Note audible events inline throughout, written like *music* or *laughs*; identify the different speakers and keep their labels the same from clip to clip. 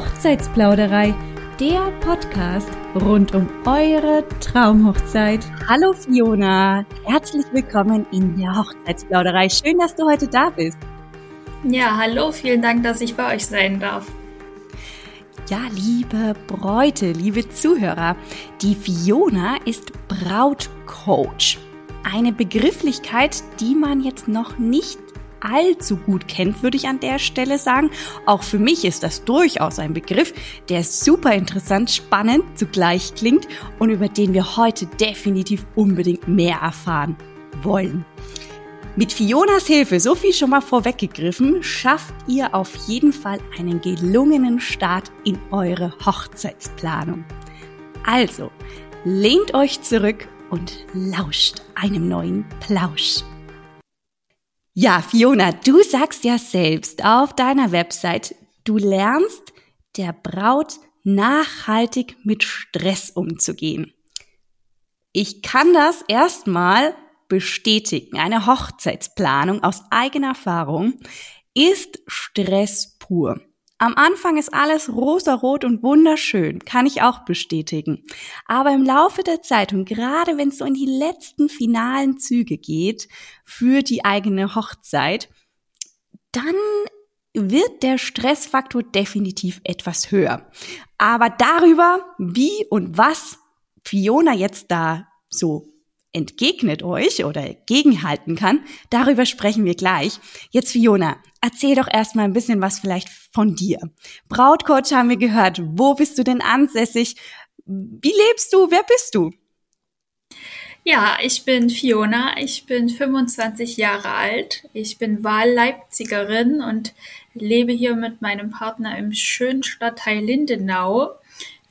Speaker 1: Hochzeitsplauderei, der Podcast rund um eure Traumhochzeit.
Speaker 2: Hallo Fiona, herzlich willkommen in der Hochzeitsplauderei. Schön, dass du heute da bist.
Speaker 3: Ja, hallo, vielen Dank, dass ich bei euch sein darf.
Speaker 2: Ja, liebe Bräute, liebe Zuhörer, die Fiona ist Brautcoach. Eine Begrifflichkeit, die man jetzt noch nicht allzu gut kennt, würde ich an der Stelle sagen. Auch für mich ist das durchaus ein Begriff, der super interessant, spannend zugleich klingt und über den wir heute definitiv unbedingt mehr erfahren wollen. Mit Fionas Hilfe, so viel schon mal vorweggegriffen, schafft ihr auf jeden Fall einen gelungenen Start in eure Hochzeitsplanung. Also, lehnt euch zurück und lauscht einem neuen Plausch. Ja, Fiona, du sagst ja selbst auf deiner Website, du lernst der Braut nachhaltig mit Stress umzugehen. Ich kann das erstmal bestätigen. Eine Hochzeitsplanung aus eigener Erfahrung ist Stress pur. Am Anfang ist alles rosarot und wunderschön, kann ich auch bestätigen. Aber im Laufe der Zeit und gerade wenn es so in die letzten finalen Züge geht für die eigene Hochzeit, dann wird der Stressfaktor definitiv etwas höher. Aber darüber, wie und was Fiona jetzt da so entgegnet euch oder gegenhalten kann, darüber sprechen wir gleich. Jetzt Fiona, erzähl doch erstmal ein bisschen was vielleicht von dir. Brautcoach haben wir gehört. Wo bist du denn ansässig? Wie lebst du? Wer bist du?
Speaker 3: Ja, ich bin Fiona, ich bin 25 Jahre alt, ich bin Wahlleipzigerin und lebe hier mit meinem Partner im schönen Stadtteil Lindenau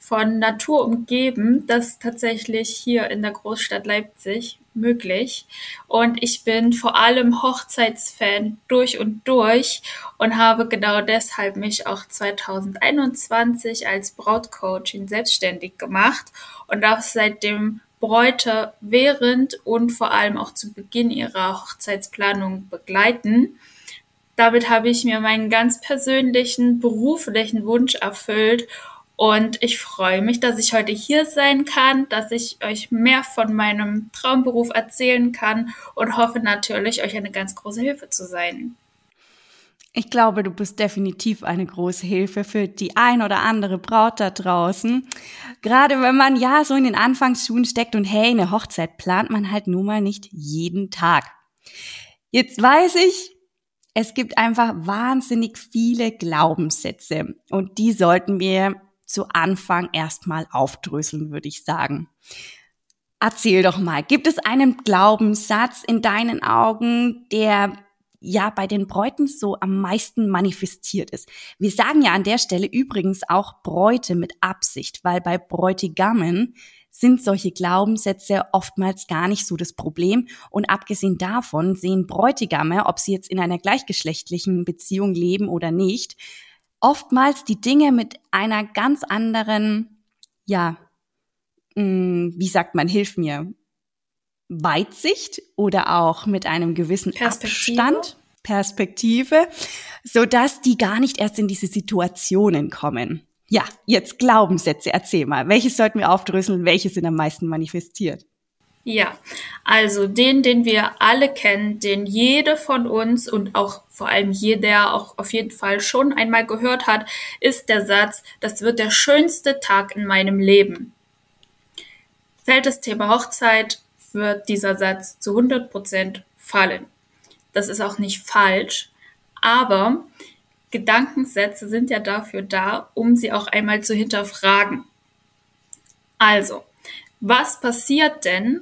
Speaker 3: von Natur umgeben. Das tatsächlich hier in der Großstadt Leipzig möglich. Und ich bin vor allem Hochzeitsfan durch und durch und habe genau deshalb mich auch 2021 als Brautcoachin selbstständig gemacht und auch seitdem Bräute während und vor allem auch zu Beginn ihrer Hochzeitsplanung begleiten. Damit habe ich mir meinen ganz persönlichen beruflichen Wunsch erfüllt und ich freue mich, dass ich heute hier sein kann, dass ich euch mehr von meinem Traumberuf erzählen kann und hoffe natürlich, euch eine ganz große Hilfe zu sein.
Speaker 2: Ich glaube, du bist definitiv eine große Hilfe für die ein oder andere Braut da draußen. Gerade wenn man ja so in den Anfangsschuhen steckt und hey, eine Hochzeit plant man halt nun mal nicht jeden Tag. Jetzt weiß ich, es gibt einfach wahnsinnig viele Glaubenssätze und die sollten wir zu Anfang erstmal aufdröseln, würde ich sagen. Erzähl doch mal, gibt es einen Glaubenssatz in deinen Augen, der ja bei den Bräuten so am meisten manifestiert ist. Wir sagen ja an der Stelle übrigens auch Bräute mit Absicht, weil bei Bräutigammen sind solche Glaubenssätze oftmals gar nicht so das Problem. Und abgesehen davon sehen Bräutigame, ob sie jetzt in einer gleichgeschlechtlichen Beziehung leben oder nicht, oftmals die Dinge mit einer ganz anderen, ja, mh, mm, wie sagt man, hilf mir, Weitsicht oder auch mit einem gewissen Perspektive. Abstand, Perspektive, so dass die gar nicht erst in diese Situationen kommen. Ja, jetzt Glaubenssätze, erzähl mal. Welches sollten wir aufdröseln? Welche sind am meisten manifestiert?
Speaker 3: Ja, also den, den wir alle kennen, den jede von uns und auch vor allem jeder auch auf jeden Fall schon einmal gehört hat, ist der Satz, das wird der schönste Tag in meinem Leben. Fällt das Thema Hochzeit, wird dieser Satz zu 100 Prozent fallen. Das ist auch nicht falsch, aber Gedankensätze sind ja dafür da, um sie auch einmal zu hinterfragen. Also, was passiert denn,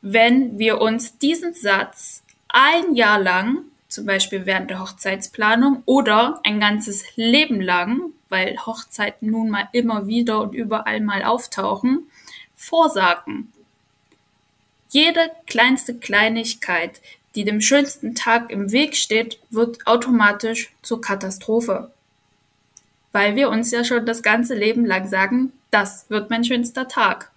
Speaker 3: wenn wir uns diesen Satz ein Jahr lang, zum Beispiel während der Hochzeitsplanung oder ein ganzes Leben lang, weil Hochzeiten nun mal immer wieder und überall mal auftauchen, vorsagen. Jede kleinste Kleinigkeit, die dem schönsten Tag im Weg steht, wird automatisch zur Katastrophe. Weil wir uns ja schon das ganze Leben lang sagen, das wird mein schönster Tag.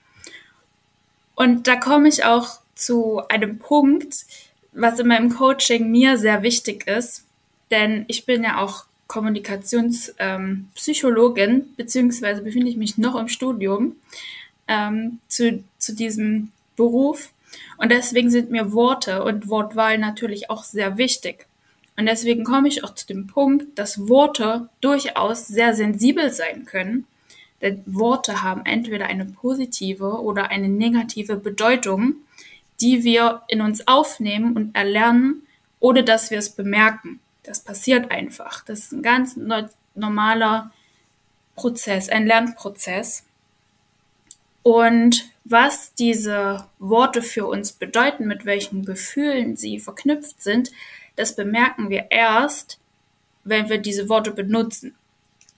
Speaker 3: Und da komme ich auch zu einem Punkt, was in meinem Coaching mir sehr wichtig ist, denn ich bin ja auch Kommunikationspsychologin, ähm, beziehungsweise befinde ich mich noch im Studium ähm, zu, zu diesem Beruf. Und deswegen sind mir Worte und Wortwahl natürlich auch sehr wichtig. Und deswegen komme ich auch zu dem Punkt, dass Worte durchaus sehr sensibel sein können. Denn Worte haben entweder eine positive oder eine negative Bedeutung, die wir in uns aufnehmen und erlernen, ohne dass wir es bemerken. Das passiert einfach. Das ist ein ganz normaler Prozess, ein Lernprozess. Und was diese Worte für uns bedeuten, mit welchen Gefühlen sie verknüpft sind, das bemerken wir erst, wenn wir diese Worte benutzen.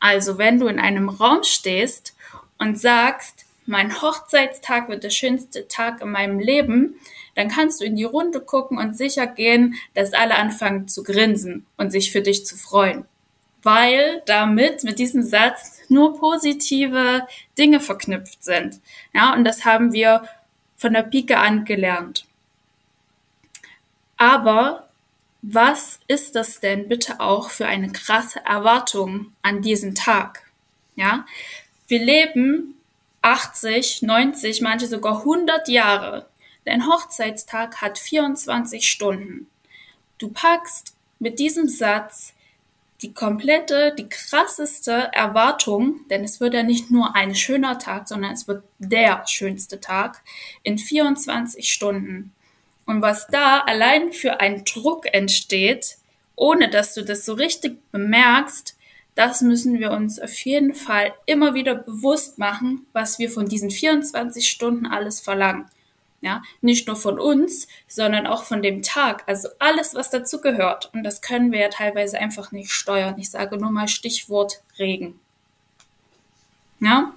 Speaker 3: Also wenn du in einem Raum stehst und sagst, mein Hochzeitstag wird der schönste Tag in meinem Leben, dann kannst du in die Runde gucken und sicher gehen, dass alle anfangen zu grinsen und sich für dich zu freuen. Weil damit, mit diesem Satz, nur positive Dinge verknüpft sind. Ja, und das haben wir von der Pike an gelernt. Aber was ist das denn bitte auch für eine krasse Erwartung an diesen Tag? Ja, wir leben 80, 90, manche sogar 100 Jahre. Dein Hochzeitstag hat 24 Stunden. Du packst mit diesem Satz die komplette, die krasseste Erwartung, denn es wird ja nicht nur ein schöner Tag, sondern es wird der schönste Tag in 24 Stunden. Und was da allein für ein Druck entsteht, ohne dass du das so richtig bemerkst, das müssen wir uns auf jeden Fall immer wieder bewusst machen, was wir von diesen 24 Stunden alles verlangen. Ja, nicht nur von uns, sondern auch von dem Tag. Also alles, was dazu gehört. Und das können wir ja teilweise einfach nicht steuern. Ich sage nur mal Stichwort Regen. Ja,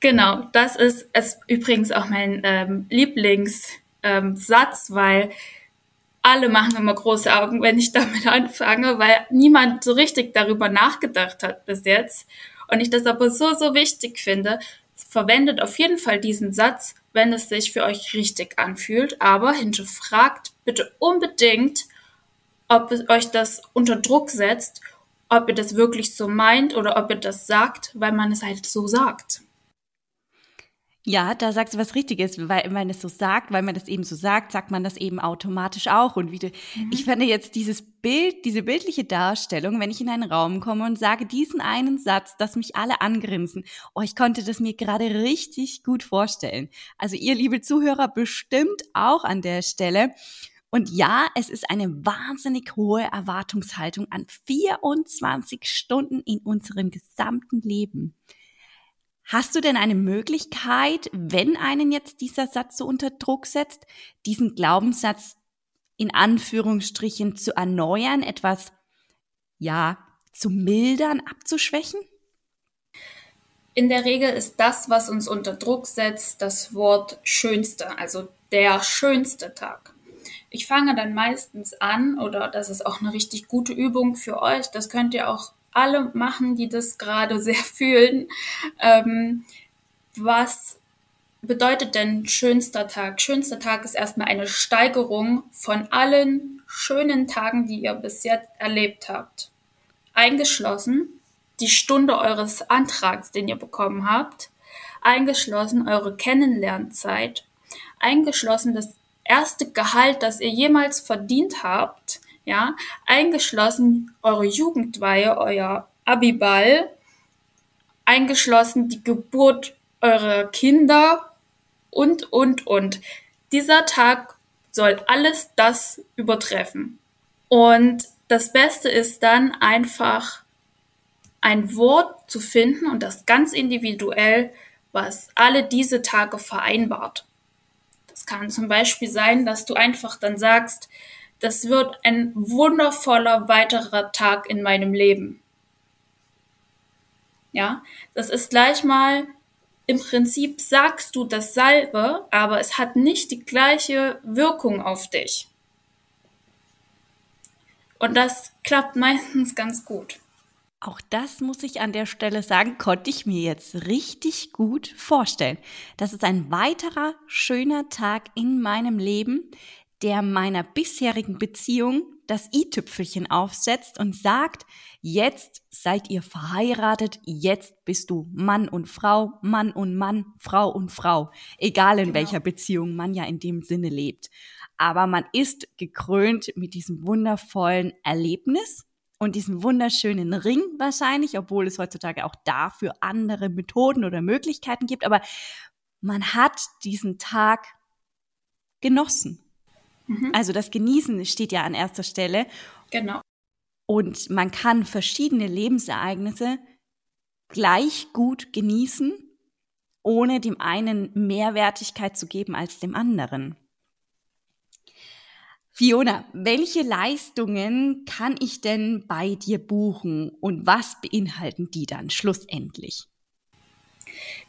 Speaker 3: genau. Das ist, ist übrigens auch mein ähm, Lieblings ähm, Satz, weil alle machen immer große Augen, wenn ich *laughs* damit anfange, weil niemand so richtig darüber nachgedacht hat bis jetzt. Und ich das aber so, so wichtig finde, verwendet auf jeden Fall diesen Satz, wenn es sich für euch richtig anfühlt, aber hinterfragt bitte unbedingt, ob euch das unter Druck setzt, ob ihr das wirklich so meint oder ob ihr das sagt, weil man es halt so sagt.
Speaker 2: Ja, da sagst du was Richtiges, weil man es so sagt, weil man das eben so sagt, sagt man das eben automatisch auch. Und wie du, mhm. ich finde jetzt dieses Bild, diese bildliche Darstellung, wenn ich in einen Raum komme und sage diesen einen Satz, dass mich alle angrinsen. Oh, ich konnte das mir gerade richtig gut vorstellen. Also ihr, liebe Zuhörer, bestimmt auch an der Stelle. Und ja, es ist eine wahnsinnig hohe Erwartungshaltung an 24 Stunden in unserem gesamten Leben. Hast du denn eine Möglichkeit, wenn einen jetzt dieser Satz so unter Druck setzt, diesen Glaubenssatz in Anführungsstrichen zu erneuern, etwas, ja, zu mildern, abzuschwächen?
Speaker 3: In der Regel ist das, was uns unter Druck setzt, das Wort schönste, also der schönste Tag. Ich fange dann meistens an, oder das ist auch eine richtig gute Übung für euch, das könnt ihr auch alle machen, die das gerade sehr *laughs* fühlen. Ähm, was bedeutet denn schönster Tag? Schönster Tag ist erstmal eine Steigerung von allen schönen Tagen, die ihr bis jetzt erlebt habt. Eingeschlossen die Stunde eures Antrags, den ihr bekommen habt, eingeschlossen eure Kennenlernzeit, eingeschlossen das erste Gehalt, das ihr jemals verdient habt, ja, eingeschlossen eure Jugendweihe, euer Abiball, eingeschlossen die Geburt eurer Kinder und, und, und. Dieser Tag soll alles das übertreffen. Und das Beste ist dann einfach ein Wort zu finden und das ganz individuell, was alle diese Tage vereinbart. Das kann zum Beispiel sein, dass du einfach dann sagst, das wird ein wundervoller weiterer Tag in meinem Leben. Ja, das ist gleich mal im Prinzip sagst du dasselbe, aber es hat nicht die gleiche Wirkung auf dich. Und das klappt meistens ganz gut.
Speaker 2: Auch das muss ich an der Stelle sagen, konnte ich mir jetzt richtig gut vorstellen. Das ist ein weiterer schöner Tag in meinem Leben, der meiner bisherigen Beziehung das i-Tüpfelchen aufsetzt und sagt, jetzt seid ihr verheiratet, jetzt bist du Mann und Frau, Mann und Mann, Frau und Frau, egal in genau. welcher Beziehung man ja in dem Sinne lebt. Aber man ist gekrönt mit diesem wundervollen Erlebnis und diesem wunderschönen Ring wahrscheinlich, obwohl es heutzutage auch dafür andere Methoden oder Möglichkeiten gibt. Aber man hat diesen Tag genossen. Mhm. Also das Genießen steht ja an erster Stelle.
Speaker 3: Genau.
Speaker 2: Und man kann verschiedene Lebensereignisse gleich gut genießen, ohne dem einen mehr Wertigkeit zu geben als dem anderen. Fiona, welche Leistungen kann ich denn bei dir buchen und was beinhalten die dann schlussendlich?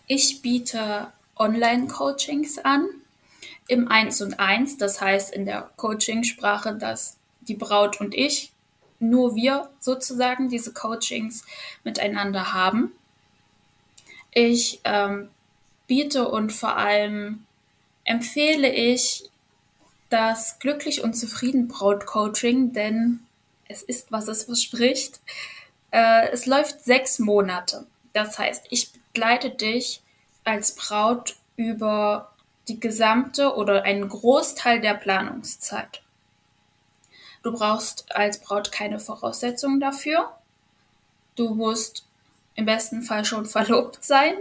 Speaker 3: Ich biete Online-Coachings an im Eins und Eins, das heißt in der Coachingsprache, dass die Braut und ich, nur wir sozusagen diese Coachings miteinander haben. Ich ähm, biete und vor allem empfehle ich das Glücklich und Zufrieden Braut Coaching, denn es ist, was es verspricht. Äh, es läuft sechs Monate. Das heißt, ich begleite dich als Braut über die gesamte oder einen Großteil der Planungszeit. Du brauchst als Braut keine Voraussetzungen dafür. Du musst im besten Fall schon *laughs* verlobt sein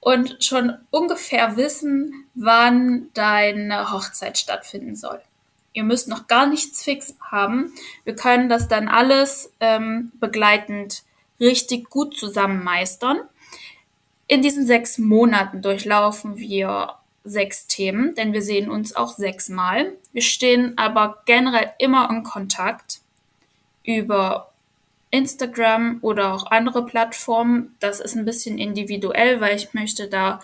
Speaker 3: und schon ungefähr wissen, wann deine Hochzeit stattfinden soll. Ihr müsst noch gar nichts fix haben. Wir können das dann alles ähm, begleitend richtig gut zusammen meistern. In diesen sechs Monaten durchlaufen wir sechs Themen, denn wir sehen uns auch sechsmal. Wir stehen aber generell immer in Kontakt über Instagram oder auch andere Plattformen. Das ist ein bisschen individuell, weil ich möchte da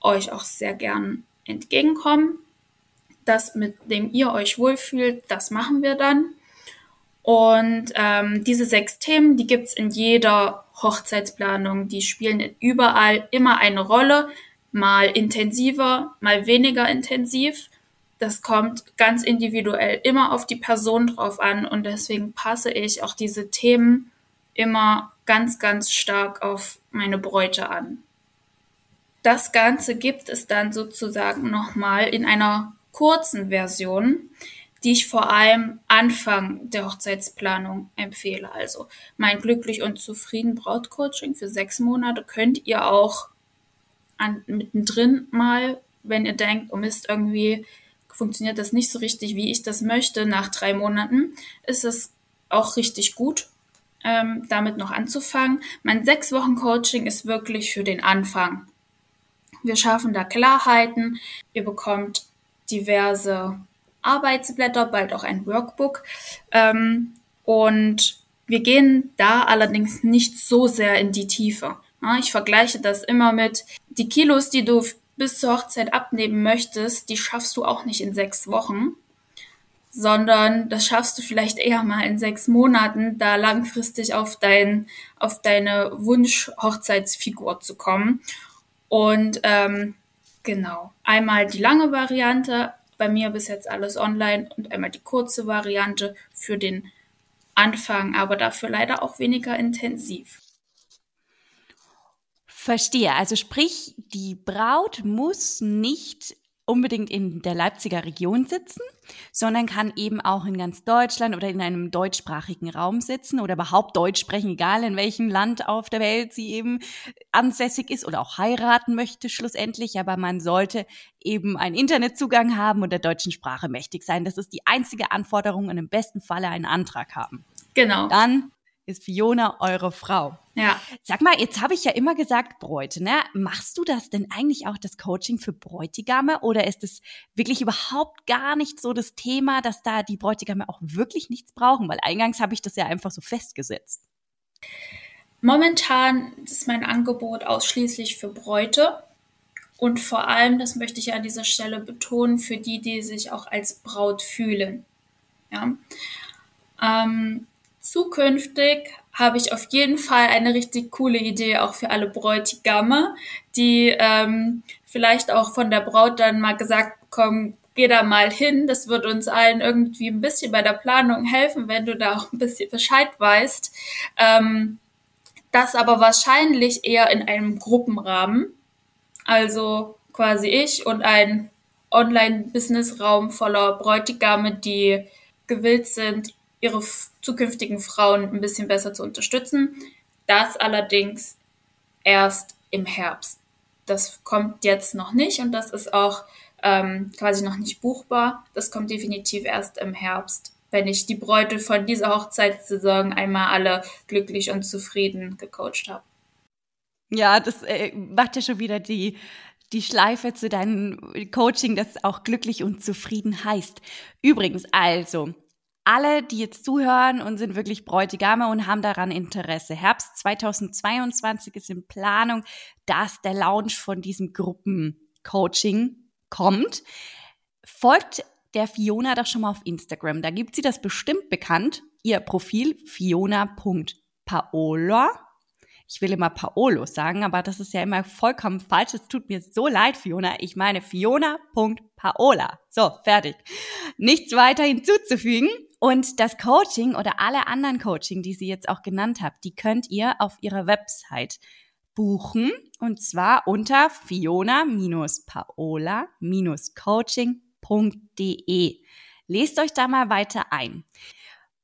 Speaker 3: euch auch sehr gern entgegenkommen. Das, mit dem ihr euch wohlfühlt, das machen wir dann. Und ähm, diese sechs Themen, die gibt's in jeder Hochzeitsplanung. Die spielen überall immer eine Rolle, mal intensiver, mal weniger intensiv. Das kommt ganz individuell immer auf die Person drauf an und deswegen passe ich auch diese Themen immer ganz, ganz stark auf meine Bräute an. Das Ganze gibt es dann sozusagen nochmal in einer kurzen Version, die ich vor allem Anfang der Hochzeitsplanung empfehle. Also mein glücklich und zufrieden Brautcoaching für sechs Monate könnt ihr auch an, mittendrin mal, wenn ihr denkt, oh Mist, irgendwie funktioniert das nicht so richtig, wie ich das möchte, nach drei Monaten, ist es auch richtig gut, ähm, damit noch anzufangen. Mein sechs Wochen Coaching ist wirklich für den Anfang. Wir schaffen da Klarheiten. Ihr bekommt diverse Arbeitsblätter, bald auch ein Workbook. Ähm, und wir gehen da allerdings nicht so sehr in die Tiefe. Ich vergleiche das immer mit die Kilos, die du bis zur Hochzeit abnehmen möchtest, die schaffst du auch nicht in sechs Wochen, sondern das schaffst du vielleicht eher mal in sechs Monaten, da langfristig auf dein, auf deine Wunsch-Hochzeitsfigur zu kommen. Und ähm, genau, einmal die lange Variante, bei mir bis jetzt alles online und einmal die kurze Variante für den Anfang, aber dafür leider auch weniger intensiv.
Speaker 2: Verstehe. Also sprich, die Braut muss nicht unbedingt in der Leipziger Region sitzen, sondern kann eben auch in ganz Deutschland oder in einem deutschsprachigen Raum sitzen oder überhaupt Deutsch sprechen, egal in welchem Land auf der Welt sie eben ansässig ist oder auch heiraten möchte schlussendlich. Aber man sollte eben einen Internetzugang haben und der deutschen Sprache mächtig sein. Das ist die einzige Anforderung und im besten Falle einen Antrag haben.
Speaker 3: Genau.
Speaker 2: Dann ist Fiona eure Frau.
Speaker 3: Ja.
Speaker 2: Sag mal, jetzt habe ich ja immer gesagt Bräute, ne? Machst du das denn eigentlich auch das Coaching für Bräutigame oder ist es wirklich überhaupt gar nicht so das Thema, dass da die Bräutigame auch wirklich nichts brauchen? Weil eingangs habe ich das ja einfach so festgesetzt.
Speaker 3: Momentan ist mein Angebot ausschließlich für Bräute und vor allem, das möchte ich an dieser Stelle betonen, für die, die sich auch als Braut fühlen. Ja. Ähm, Zukünftig habe ich auf jeden Fall eine richtig coole Idee auch für alle Bräutigame, die ähm, vielleicht auch von der Braut dann mal gesagt bekommen geh da mal hin. Das wird uns allen irgendwie ein bisschen bei der Planung helfen, wenn du da auch ein bisschen Bescheid weißt. Ähm, das aber wahrscheinlich eher in einem Gruppenrahmen. Also quasi ich und ein Online-Business-Raum voller Bräutigame, die gewillt sind, ihre zukünftigen Frauen ein bisschen besser zu unterstützen. Das allerdings erst im Herbst. Das kommt jetzt noch nicht und das ist auch ähm, quasi noch nicht buchbar. Das kommt definitiv erst im Herbst, wenn ich die Bräute von dieser Hochzeitssaison einmal alle glücklich und zufrieden gecoacht habe.
Speaker 2: Ja, das äh, macht ja schon wieder die die Schleife zu deinem Coaching, das auch glücklich und zufrieden heißt. Übrigens, also, alle, die jetzt zuhören und sind wirklich Bräutigame und haben daran Interesse. Herbst 2022 ist in Planung, dass der Launch von diesem Gruppencoaching kommt. Folgt der Fiona doch schon mal auf Instagram. Da gibt sie das bestimmt bekannt. Ihr Profil fiona.paola ich will immer Paolo sagen, aber das ist ja immer vollkommen falsch. Es tut mir so leid, Fiona. Ich meine Fiona.paola. So, fertig. Nichts weiter hinzuzufügen. Und das Coaching oder alle anderen Coaching, die sie jetzt auch genannt habt, die könnt ihr auf ihrer Website buchen. Und zwar unter fiona-paola-coaching.de. Lest euch da mal weiter ein.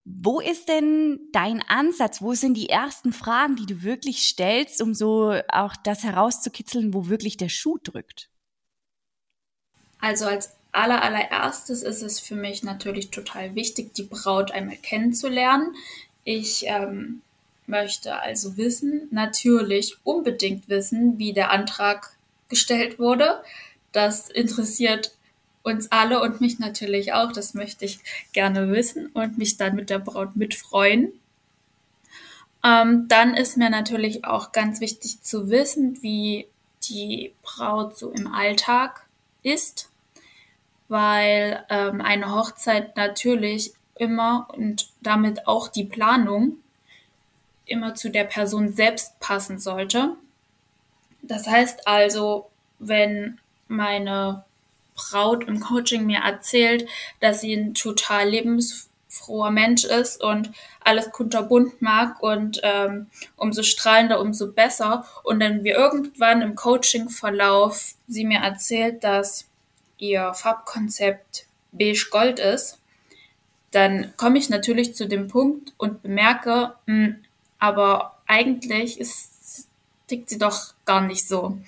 Speaker 2: Wo ist denn dein Ansatz? Wo sind die ersten Fragen, die du wirklich stellst, um so auch das herauszukitzeln, wo wirklich der Schuh drückt?
Speaker 3: Also als aller, allererstes ist es für mich natürlich total wichtig, die Braut einmal kennenzulernen. Ich ähm, möchte also wissen, natürlich unbedingt wissen, wie der Antrag gestellt wurde. Das interessiert uns alle und mich natürlich auch. Das möchte ich gerne wissen und mich dann mit der Braut mitfreuen. Ähm, dann ist mir natürlich auch ganz wichtig zu wissen, wie die Braut so im Alltag ist, weil ähm, eine Hochzeit natürlich immer und damit auch die Planung immer zu der Person selbst passen sollte. Das heißt also, wenn meine Braut im Coaching mir erzählt, dass sie ein total lebensfroher Mensch ist und alles kunterbunt mag und ähm, umso strahlender, umso besser. Und dann wir irgendwann im Coaching-Verlauf sie mir erzählt, dass ihr Farbkonzept beige Gold ist, dann komme ich natürlich zu dem Punkt und bemerke, mh, hm, aber eigentlich ist, tickt sie doch gar nicht so.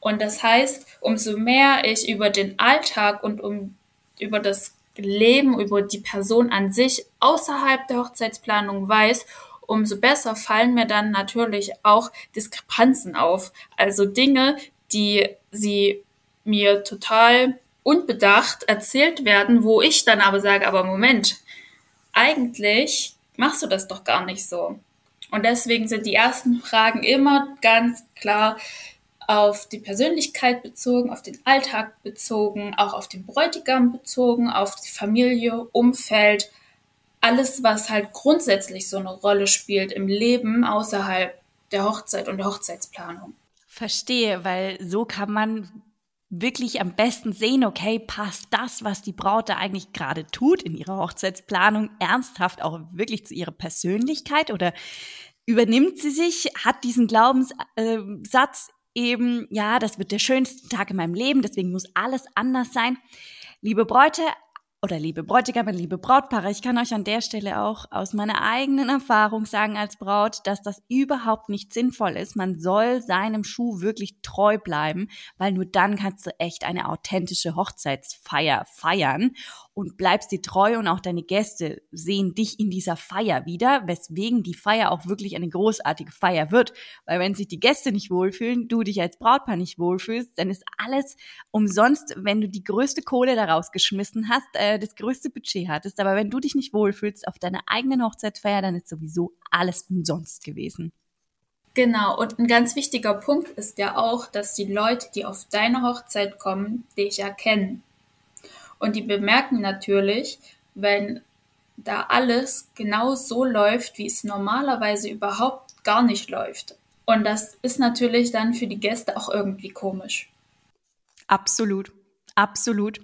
Speaker 3: Und das heißt, umso mehr ich über den Alltag und um, über das Leben, über die Person an sich außerhalb der Hochzeitsplanung weiß, umso besser fallen mir dann natürlich auch Diskrepanzen auf. Also Dinge, die sie mir total unbedacht erzählt werden, wo ich dann aber sage, aber Moment, eigentlich machst du das doch gar nicht so. Und deswegen sind die ersten Fragen immer ganz klar, auf die Persönlichkeit bezogen, auf den Alltag bezogen, auch auf den Bräutigam bezogen, auf die Familie, Umfeld, alles, was halt grundsätzlich so eine Rolle spielt im Leben außerhalb der Hochzeit und der Hochzeitsplanung.
Speaker 2: Verstehe, weil so kann man wirklich am besten sehen, okay, passt das, was die Braut da eigentlich gerade tut in ihrer Hochzeitsplanung, ernsthaft auch wirklich zu ihrer Persönlichkeit oder übernimmt sie sich, hat diesen Glaubenssatz, eben, ja, das wird der schönste Tag in meinem Leben, deswegen muss alles anders sein. Liebe Bräute, oder liebe Bräutigame, liebe Brautpaare, ich kann euch an der Stelle auch aus meiner eigenen Erfahrung sagen als Braut, dass das überhaupt nicht sinnvoll ist. Man soll seinem Schuh wirklich treu bleiben, weil nur dann kannst du echt eine authentische Hochzeitsfeier feiern und bleibst dir treu und auch deine Gäste sehen dich in dieser Feier wieder, weswegen die Feier auch wirklich eine großartige Feier wird. Weil wenn sich die Gäste nicht wohlfühlen, du dich als Brautpaar nicht wohlfühlst, dann ist alles umsonst, wenn du die größte Kohle daraus geschmissen hast, äh, das größte Budget hattest. Aber wenn du dich nicht wohlfühlst auf deiner eigenen Hochzeitsfeier, dann ist sowieso alles umsonst gewesen.
Speaker 3: Genau, und ein ganz wichtiger Punkt ist ja auch, dass die Leute, die auf deine Hochzeit kommen, dich erkennen. Und die bemerken natürlich, wenn da alles genau so läuft, wie es normalerweise überhaupt gar nicht läuft. Und das ist natürlich dann für die Gäste auch irgendwie komisch.
Speaker 2: Absolut, absolut.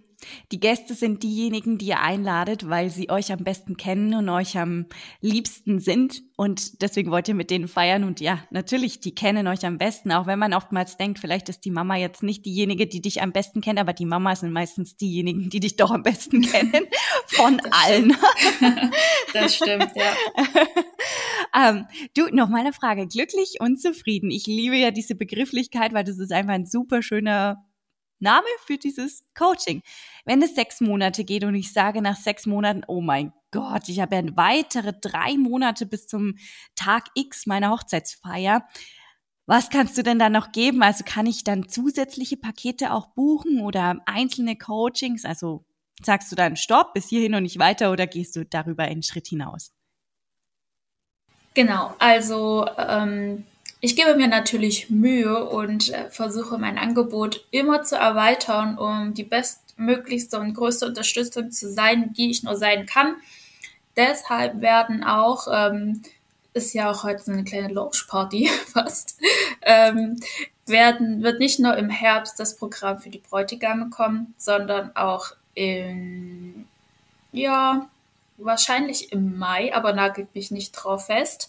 Speaker 2: Die Gäste sind diejenigen, die ihr einladet, weil sie euch am besten kennen und euch am liebsten sind. Und deswegen wollt ihr mit denen feiern. Und ja, natürlich, die kennen euch am besten. Auch wenn man oftmals denkt, vielleicht ist die Mama jetzt nicht diejenige, die dich am besten kennt, aber die Mama sind meistens diejenigen, die dich doch am besten kennen. *laughs* Von das allen.
Speaker 3: Stimmt. *laughs* Das stimmt, ja. *laughs*
Speaker 2: ähm, du, noch mal eine Frage. Glücklich und zufrieden. Ich liebe ja diese Begrifflichkeit, weil das ist einfach ein super schöner Name für dieses Coaching. Wenn es sechs Monate geht und ich sage nach sechs Monaten, oh mein Gott, ich habe ja weitere drei Monate bis zum Tag X meiner Hochzeitsfeier. Was kannst du denn da noch geben? Also kann ich dann zusätzliche Pakete auch buchen oder einzelne Coachings? Also sagst du dann Stopp bis hierhin und nicht weiter oder gehst du darüber einen Schritt hinaus?
Speaker 3: Genau, also ähm, ich gebe mir natürlich Mühe und äh, versuche mein Angebot immer zu erweitern, um die bestmöglichste und größte Unterstützung zu sein, die ich nur sein kann. Deshalb werden auch, ähm, ist ja auch heute eine kleine Launch-Party *laughs* fast, ähm, werden, wird nicht nur im Herbst das Programm für die Bräutigame kommen, sondern auch in, ja, wahrscheinlich im Mai, aber nagelt mich nicht drauf fest,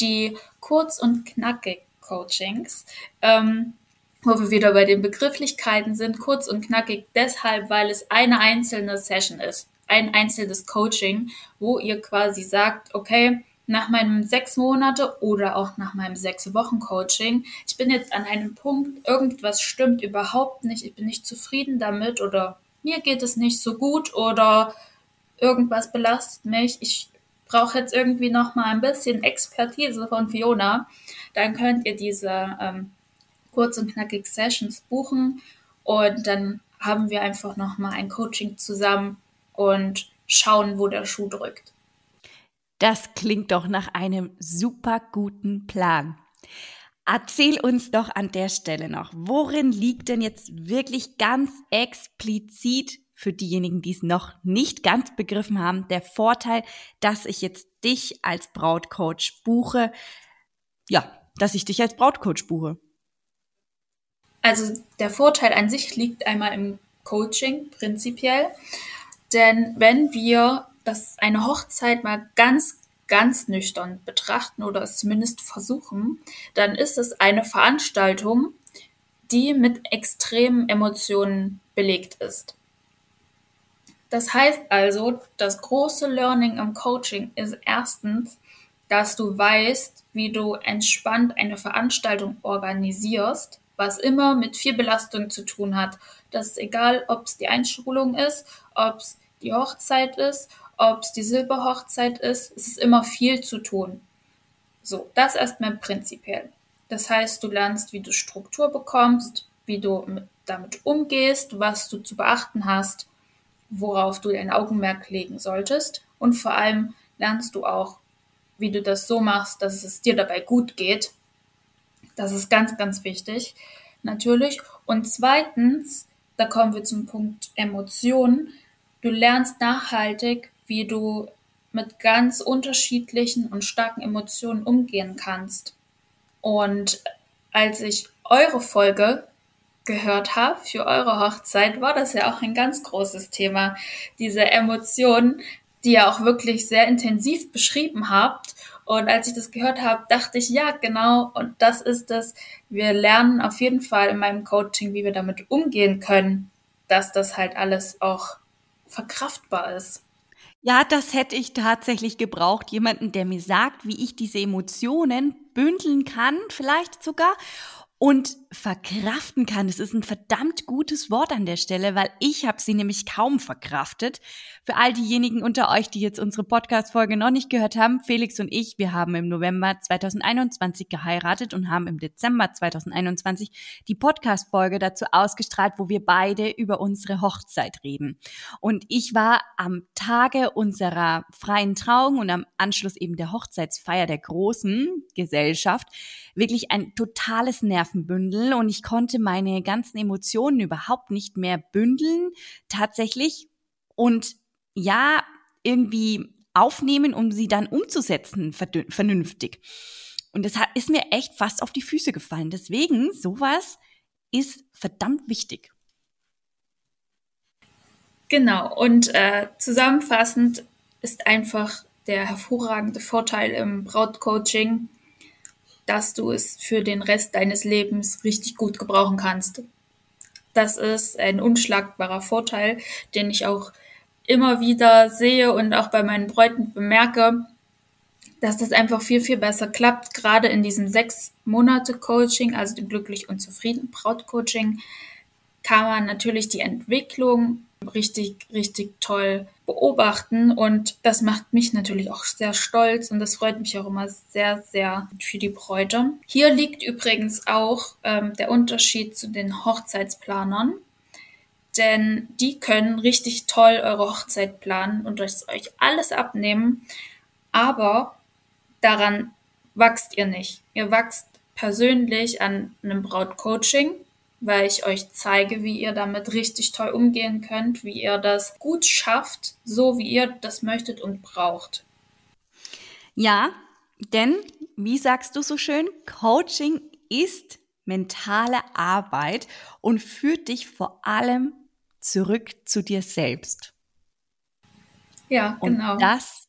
Speaker 3: die kurz und knackig Coachings, ähm, wo wir wieder bei den Begrifflichkeiten sind, kurz und knackig deshalb, weil es eine einzelne Session ist, ein einzelnes Coaching, wo ihr quasi sagt, okay, nach meinem sechs Monate oder auch nach meinem sechs Wochen Coaching, ich bin jetzt an einem Punkt, irgendwas stimmt überhaupt nicht, ich bin nicht zufrieden damit oder mir geht es nicht so gut oder irgendwas belastet mich, ich brauche jetzt irgendwie noch mal ein bisschen Expertise von Fiona, dann könnt ihr diese ähm, kurz und knackig Sessions buchen und dann haben wir einfach noch mal ein Coaching zusammen und schauen, wo der Schuh drückt.
Speaker 2: Das klingt doch nach einem super guten Plan. Erzähl uns doch an der Stelle noch, worin liegt denn jetzt wirklich ganz explizit für diejenigen, die es noch nicht ganz begriffen haben, der Vorteil, dass ich jetzt dich als Brautcoach buche. Ja, dass ich dich als Brautcoach buche.
Speaker 3: Also der Vorteil an sich liegt einmal im Coaching prinzipiell. Denn wenn wir das eine Hochzeit mal ganz, ganz nüchtern betrachten oder es zumindest versuchen, dann ist es eine Veranstaltung, die mit extremen Emotionen belegt ist. Das heißt also, das große Learning im Coaching ist erstens, dass du weißt, wie du entspannt eine Veranstaltung organisierst, was immer mit viel Belastung zu tun hat. Das ist egal, ob es die Einschulung ist, ob es die Hochzeit ist, ob es die Silberhochzeit ist, es ist immer viel zu tun. So, das erstmal prinzipiell. Das heißt, du lernst, wie du Struktur bekommst, wie du damit umgehst, was du zu beachten hast worauf du dein Augenmerk legen solltest. Und vor allem lernst du auch, wie du das so machst, dass es dir dabei gut geht. Das ist ganz, ganz wichtig, natürlich. Und zweitens, da kommen wir zum Punkt Emotionen. Du lernst nachhaltig, wie du mit ganz unterschiedlichen und starken Emotionen umgehen kannst. Und als ich eure Folge gehört habe für eure Hochzeit, war das ja auch ein ganz großes Thema. Diese Emotionen, die ihr auch wirklich sehr intensiv beschrieben habt. Und als ich das gehört habe, dachte ich, ja, genau, und das ist es. Wir lernen auf jeden Fall in meinem Coaching, wie wir damit umgehen können, dass das halt alles auch verkraftbar ist.
Speaker 2: Ja, das hätte ich tatsächlich gebraucht. Jemanden, der mir sagt, wie ich diese Emotionen bündeln kann, vielleicht sogar und verkraften kann. Es ist ein verdammt gutes Wort an der Stelle, weil ich habe sie nämlich kaum verkraftet. Für all diejenigen unter euch, die jetzt unsere Podcast-Folge noch nicht gehört haben, Felix und ich, wir haben im November 2021 geheiratet und haben im Dezember 2021 die Podcast-Folge dazu ausgestrahlt, wo wir beide über unsere Hochzeit reden. Und ich war am Tage unserer freien Trauung und am Anschluss eben der Hochzeitsfeier der großen Gesellschaft wirklich ein totales Nervenbündel und ich konnte meine ganzen Emotionen überhaupt nicht mehr bündeln, tatsächlich. Und ja, irgendwie aufnehmen, um sie dann umzusetzen, vernünftig. Und das ist mir echt fast auf die Füße gefallen. Deswegen, sowas ist verdammt wichtig.
Speaker 3: Genau, und äh, zusammenfassend ist einfach der hervorragende Vorteil im Brautcoaching, dass du es für den Rest deines Lebens richtig gut gebrauchen kannst. Das ist ein unschlagbarer Vorteil, den ich auch immer wieder sehe und auch bei meinen Bräuten bemerke, dass das einfach viel, viel besser klappt, gerade in diesem sechs Monate Coaching, also dem glücklich und zufrieden Brautcoaching, kann man natürlich die Entwicklung richtig, richtig toll beobachten und das macht mich natürlich auch sehr stolz und das freut mich auch immer sehr, sehr für die Bräute. Hier liegt übrigens auch ähm, der Unterschied zu den Hochzeitsplanern, denn die können richtig toll eure Hochzeit planen und euch alles abnehmen, aber daran wachst ihr nicht. Ihr wachst persönlich an einem Brautcoaching weil ich euch zeige, wie ihr damit richtig toll umgehen könnt, wie ihr das gut schafft, so wie ihr das möchtet und braucht.
Speaker 2: Ja, denn, wie sagst du so schön, Coaching ist mentale Arbeit und führt dich vor allem zurück zu dir selbst.
Speaker 3: Ja, genau.
Speaker 2: Und das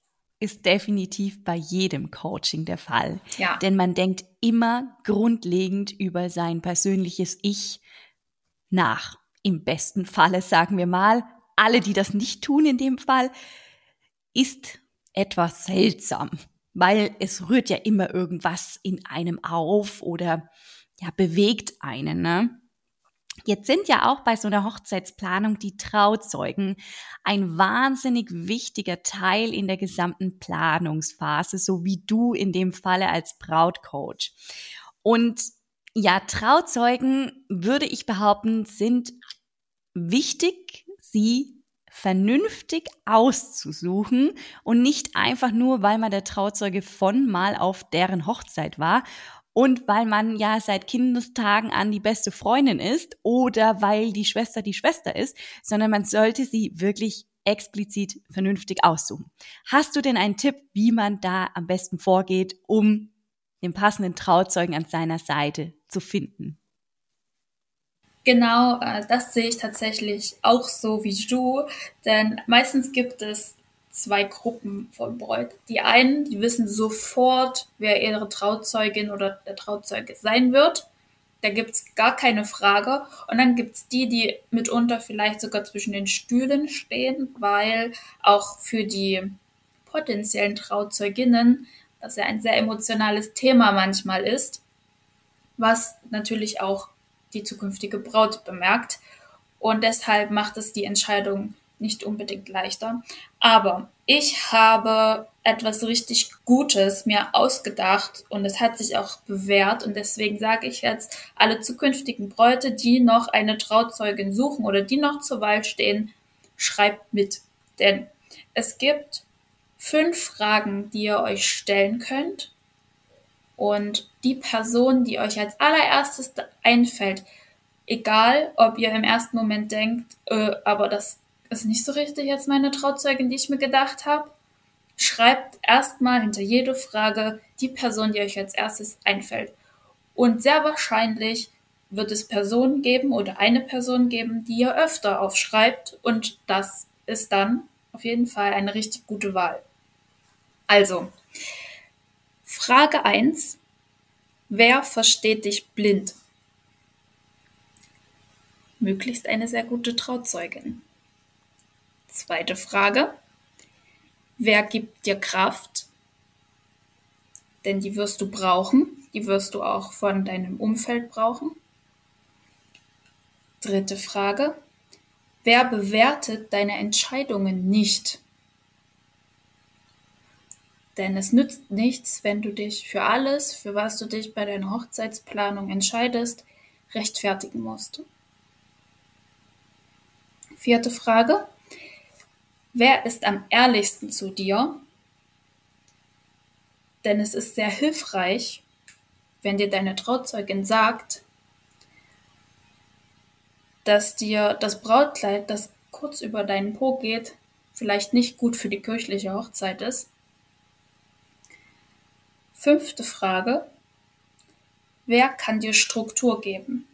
Speaker 2: ist definitiv bei jedem Coaching der Fall.
Speaker 3: Ja.
Speaker 2: Denn man denkt immer grundlegend über sein persönliches Ich nach. Im besten Falle sagen wir mal, alle, die das nicht tun in dem Fall, ist etwas seltsam, weil es rührt ja immer irgendwas in einem auf oder ja, bewegt einen. Ne? Jetzt sind ja auch bei so einer Hochzeitsplanung die Trauzeugen ein wahnsinnig wichtiger Teil in der gesamten Planungsphase, so wie du in dem Falle als Brautcoach. Und ja, Trauzeugen, würde ich behaupten, sind wichtig, sie vernünftig auszusuchen und nicht einfach nur, weil man der Trauzeuge von mal auf deren Hochzeit war und weil man ja seit Kindestagen an die beste Freundin ist oder weil die Schwester die Schwester ist, sondern man sollte sie wirklich explizit vernünftig aussuchen. Hast du denn einen Tipp, wie man da am besten vorgeht, um den passenden Trauzeugen an seiner Seite zu finden.
Speaker 3: Genau, äh, das sehe ich tatsächlich auch so wie du, denn meistens gibt es zwei Gruppen von Bräuten. Die einen, die wissen sofort, wer ihre Trauzeugin oder der Trauzeuge sein wird. Da gibt es gar keine Frage. Und dann gibt es die, die mitunter vielleicht sogar zwischen den Stühlen stehen, weil auch für die potenziellen Trauzeuginnen das ja ein sehr emotionales Thema manchmal ist, was natürlich auch die zukünftige Braut bemerkt. Und deshalb macht es die Entscheidung nicht unbedingt leichter. Aber ich habe etwas richtig Gutes mir ausgedacht und es hat sich auch bewährt. Und deswegen sage ich jetzt, alle zukünftigen Bräute, die noch eine Trauzeugin suchen oder die noch zur Wahl stehen, schreibt mit. Denn es gibt fünf Fragen, die ihr euch stellen könnt. Und die Person, die euch als allererstes einfällt, egal ob ihr im ersten Moment denkt, äh, aber das ist nicht so richtig jetzt meine Trauzeugin, die ich mir gedacht habe, schreibt erstmal hinter jede Frage die Person, die euch als erstes einfällt. Und sehr wahrscheinlich wird es Personen geben oder eine Person geben, die ihr öfter aufschreibt und das ist dann auf jeden Fall eine richtig gute Wahl. Also, Frage 1. Wer versteht dich blind? Möglichst eine sehr gute Trauzeugin. Zweite Frage. Wer gibt dir Kraft? Denn die wirst du brauchen. Die wirst du auch von deinem Umfeld brauchen. Dritte Frage. Wer bewertet deine Entscheidungen nicht? Denn es nützt nichts, wenn du dich für alles, für was du dich bei deiner Hochzeitsplanung entscheidest, rechtfertigen musst. Vierte Frage. Wer ist am ehrlichsten zu dir? Denn es ist sehr hilfreich, wenn dir deine Trauzeugin sagt, dass dir das Brautkleid, das kurz über deinen Po geht, vielleicht nicht gut für die kirchliche Hochzeit ist Fünfte Frage. Wer kann dir Struktur geben?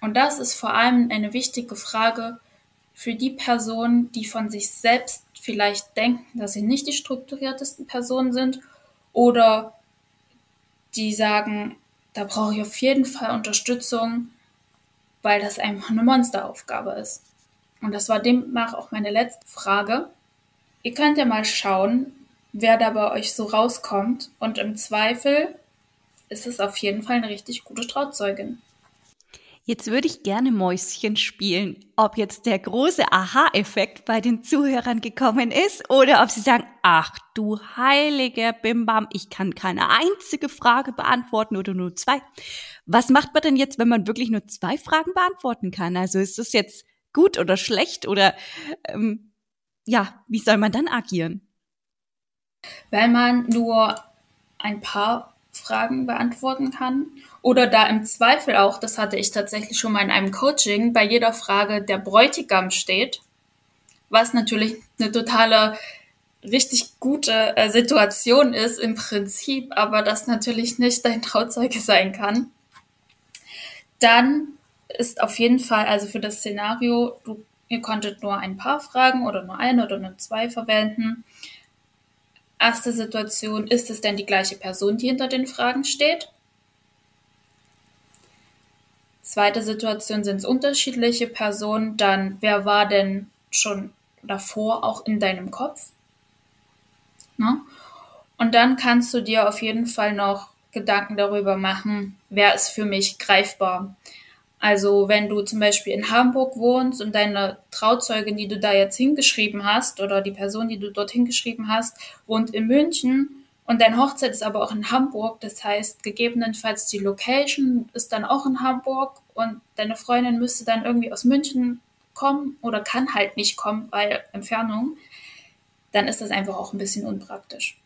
Speaker 3: Und das ist vor allem eine wichtige Frage, für die Personen, die von sich selbst vielleicht denken, dass sie nicht die strukturiertesten Personen sind oder die sagen, da brauche ich auf jeden Fall Unterstützung, weil das einfach eine Monsteraufgabe ist. Und das war demnach auch meine letzte Frage. Ihr könnt ja mal schauen, wer da bei euch so rauskommt. Und im Zweifel ist es auf jeden Fall eine richtig gute Trauzeugin.
Speaker 2: Jetzt würde ich gerne Mäuschen spielen, ob jetzt der große Aha-Effekt bei den Zuhörern gekommen ist oder ob sie sagen, ach du heiliger Bimbam, ich kann keine einzige Frage beantworten oder nur zwei. Was macht man denn jetzt, wenn man wirklich nur zwei Fragen beantworten kann? Also ist das jetzt gut oder schlecht oder ähm, ja, wie soll man dann agieren?
Speaker 3: Wenn man nur ein paar Fragen beantworten kann oder da im Zweifel auch, das hatte ich tatsächlich schon mal in einem Coaching, bei jeder Frage der Bräutigam steht, was natürlich eine totale richtig gute äh, Situation ist im Prinzip, aber das natürlich nicht dein Trauzeuge sein kann, dann ist auf jeden Fall, also für das Szenario, du, ihr konntet nur ein paar Fragen oder nur eine oder nur zwei verwenden. Erste Situation, ist es denn die gleiche Person, die hinter den Fragen steht? Zweite Situation, sind es unterschiedliche Personen? Dann, wer war denn schon davor auch in deinem Kopf? Ne? Und dann kannst du dir auf jeden Fall noch Gedanken darüber machen, wer ist für mich greifbar. Also wenn du zum Beispiel in Hamburg wohnst und deine Trauzeugin, die du da jetzt hingeschrieben hast, oder die Person, die du dort hingeschrieben hast, wohnt in München und deine Hochzeit ist aber auch in Hamburg, das heißt gegebenenfalls die Location ist dann auch in Hamburg und deine Freundin müsste dann irgendwie aus München kommen oder kann halt nicht kommen, weil Entfernung, dann ist das einfach auch ein bisschen unpraktisch.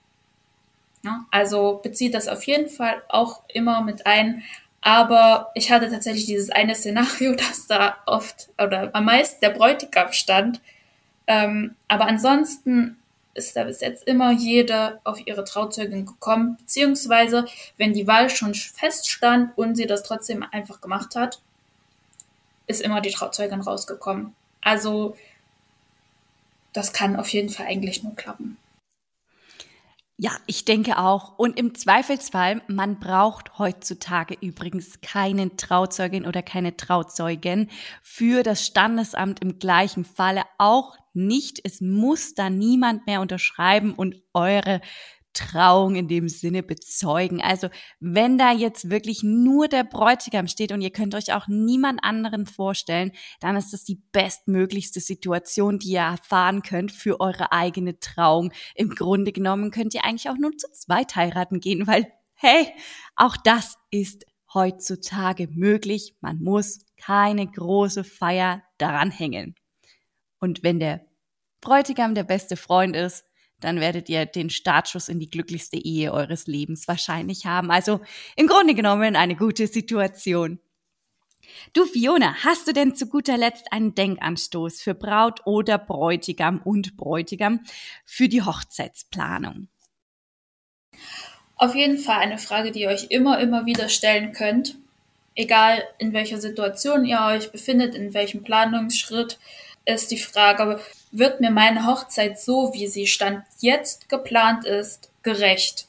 Speaker 3: Ja, also bezieht das auf jeden Fall auch immer mit ein, aber ich hatte tatsächlich dieses eine Szenario, *laughs* dass da oft oder am meisten der Bräutigam stand. Ähm, aber ansonsten ist da bis jetzt immer jede auf ihre Trauzeugin gekommen, beziehungsweise wenn die Wahl schon feststand und sie das trotzdem einfach gemacht hat, ist immer die Trauzeugin rausgekommen. Also das kann auf jeden Fall eigentlich nur klappen.
Speaker 2: Ja, ich denke auch. Und im Zweifelsfall, man braucht heutzutage übrigens keinen Trauzeugin oder keine Trauzeugen für das Standesamt im gleichen Falle auch nicht. Es muss da niemand mehr unterschreiben und eure Trauung in dem Sinne bezeugen. Also wenn da jetzt wirklich nur der Bräutigam steht und ihr könnt euch auch niemand anderen vorstellen, dann ist das die bestmöglichste Situation, die ihr erfahren könnt für eure eigene Trauung. Im Grunde genommen könnt ihr eigentlich auch nur zu zweit heiraten gehen, weil hey, auch das ist heutzutage möglich. Man muss keine große Feier daran hängen. Und wenn der Bräutigam der beste Freund ist, dann werdet ihr den Startschuss in die glücklichste Ehe eures Lebens wahrscheinlich haben. Also im Grunde genommen eine gute Situation. Du Fiona, hast du denn zu guter Letzt einen Denkanstoß für Braut oder Bräutigam und Bräutigam für die Hochzeitsplanung?
Speaker 3: Auf jeden Fall eine Frage, die ihr euch immer, immer wieder stellen könnt. Egal in welcher Situation ihr euch befindet, in welchem Planungsschritt, ist die Frage, wird mir meine Hochzeit so, wie sie stand jetzt geplant ist, gerecht?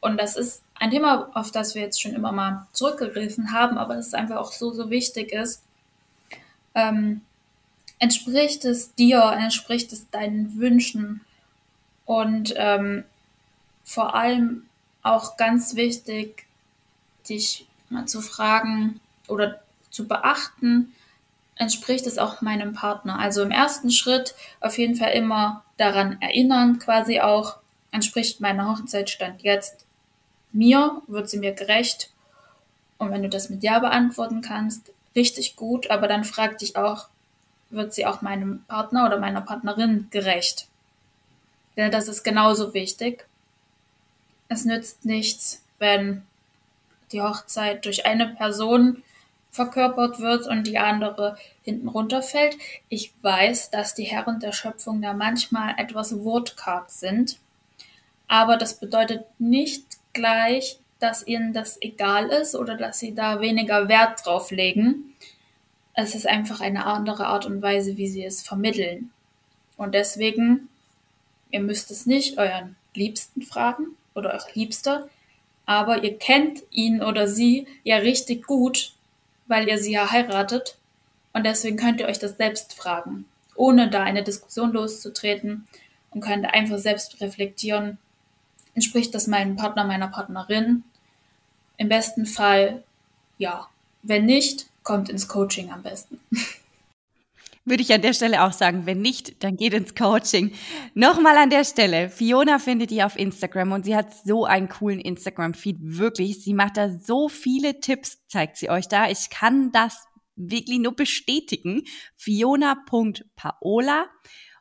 Speaker 3: Und das ist ein Thema, auf das wir jetzt schon immer mal zurückgegriffen haben, aber es einfach auch so, so wichtig ist. Ähm, entspricht es dir, entspricht es deinen Wünschen und ähm, vor allem auch ganz wichtig, dich mal zu fragen oder zu beachten, entspricht es auch meinem Partner. Also im ersten Schritt auf jeden Fall immer daran erinnern, quasi auch, entspricht meine Hochzeitstand jetzt mir, wird sie mir gerecht. Und wenn du das mit Ja beantworten kannst, richtig gut, aber dann frag dich auch, wird sie auch meinem Partner oder meiner Partnerin gerecht? Denn das ist genauso wichtig. Es nützt nichts, wenn die Hochzeit durch eine Person verkörpert wird und die andere hinten runterfällt. Ich weiß, dass die Herren der Schöpfung da manchmal etwas wortkarg sind, aber das bedeutet nicht gleich, dass ihnen das egal ist oder dass sie da weniger Wert drauf legen. es ist einfach eine andere Art und Weise, wie sie es vermitteln. Und deswegen, ihr müsst es nicht euren Liebsten fragen oder euer Liebster, aber ihr kennt ihn oder sie ja richtig gut, weil ihr sie ja heiratet. Und deswegen könnt ihr euch das selbst fragen, ohne da eine Diskussion loszutreten und könnt einfach selbst reflektieren, entspricht das meinem Partner, meiner Partnerin? Im besten Fall ja. Wenn nicht, kommt ins Coaching am besten. *laughs*
Speaker 2: Würde ich an der Stelle auch sagen, wenn nicht, dann geht ins Coaching. Nochmal an der Stelle, Fiona findet ihr auf Instagram und sie hat so einen coolen Instagram-Feed, wirklich. Sie macht da so viele Tipps, zeigt sie euch da. Ich kann das wirklich nur bestätigen. Fiona.paola.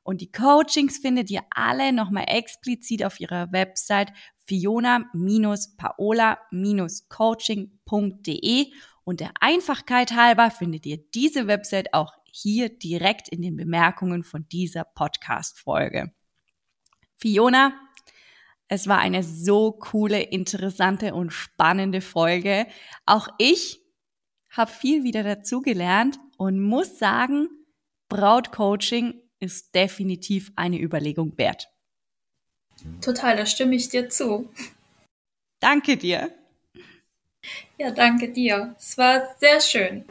Speaker 2: Und die Coachings findet ihr alle nochmal explizit auf ihrer Website fiona-paola-coaching.de. Und der Einfachkeit halber findet ihr diese Website auch hier direkt in den Bemerkungen von dieser Podcast-Folge. Fiona, es war eine so coole, interessante und spannende Folge. Auch ich habe viel wieder dazugelernt und muss sagen, Brautcoaching ist definitiv eine Überlegung wert.
Speaker 3: Total, da stimme ich dir zu.
Speaker 2: Danke dir.
Speaker 3: Ja, danke dir. Es war sehr schön.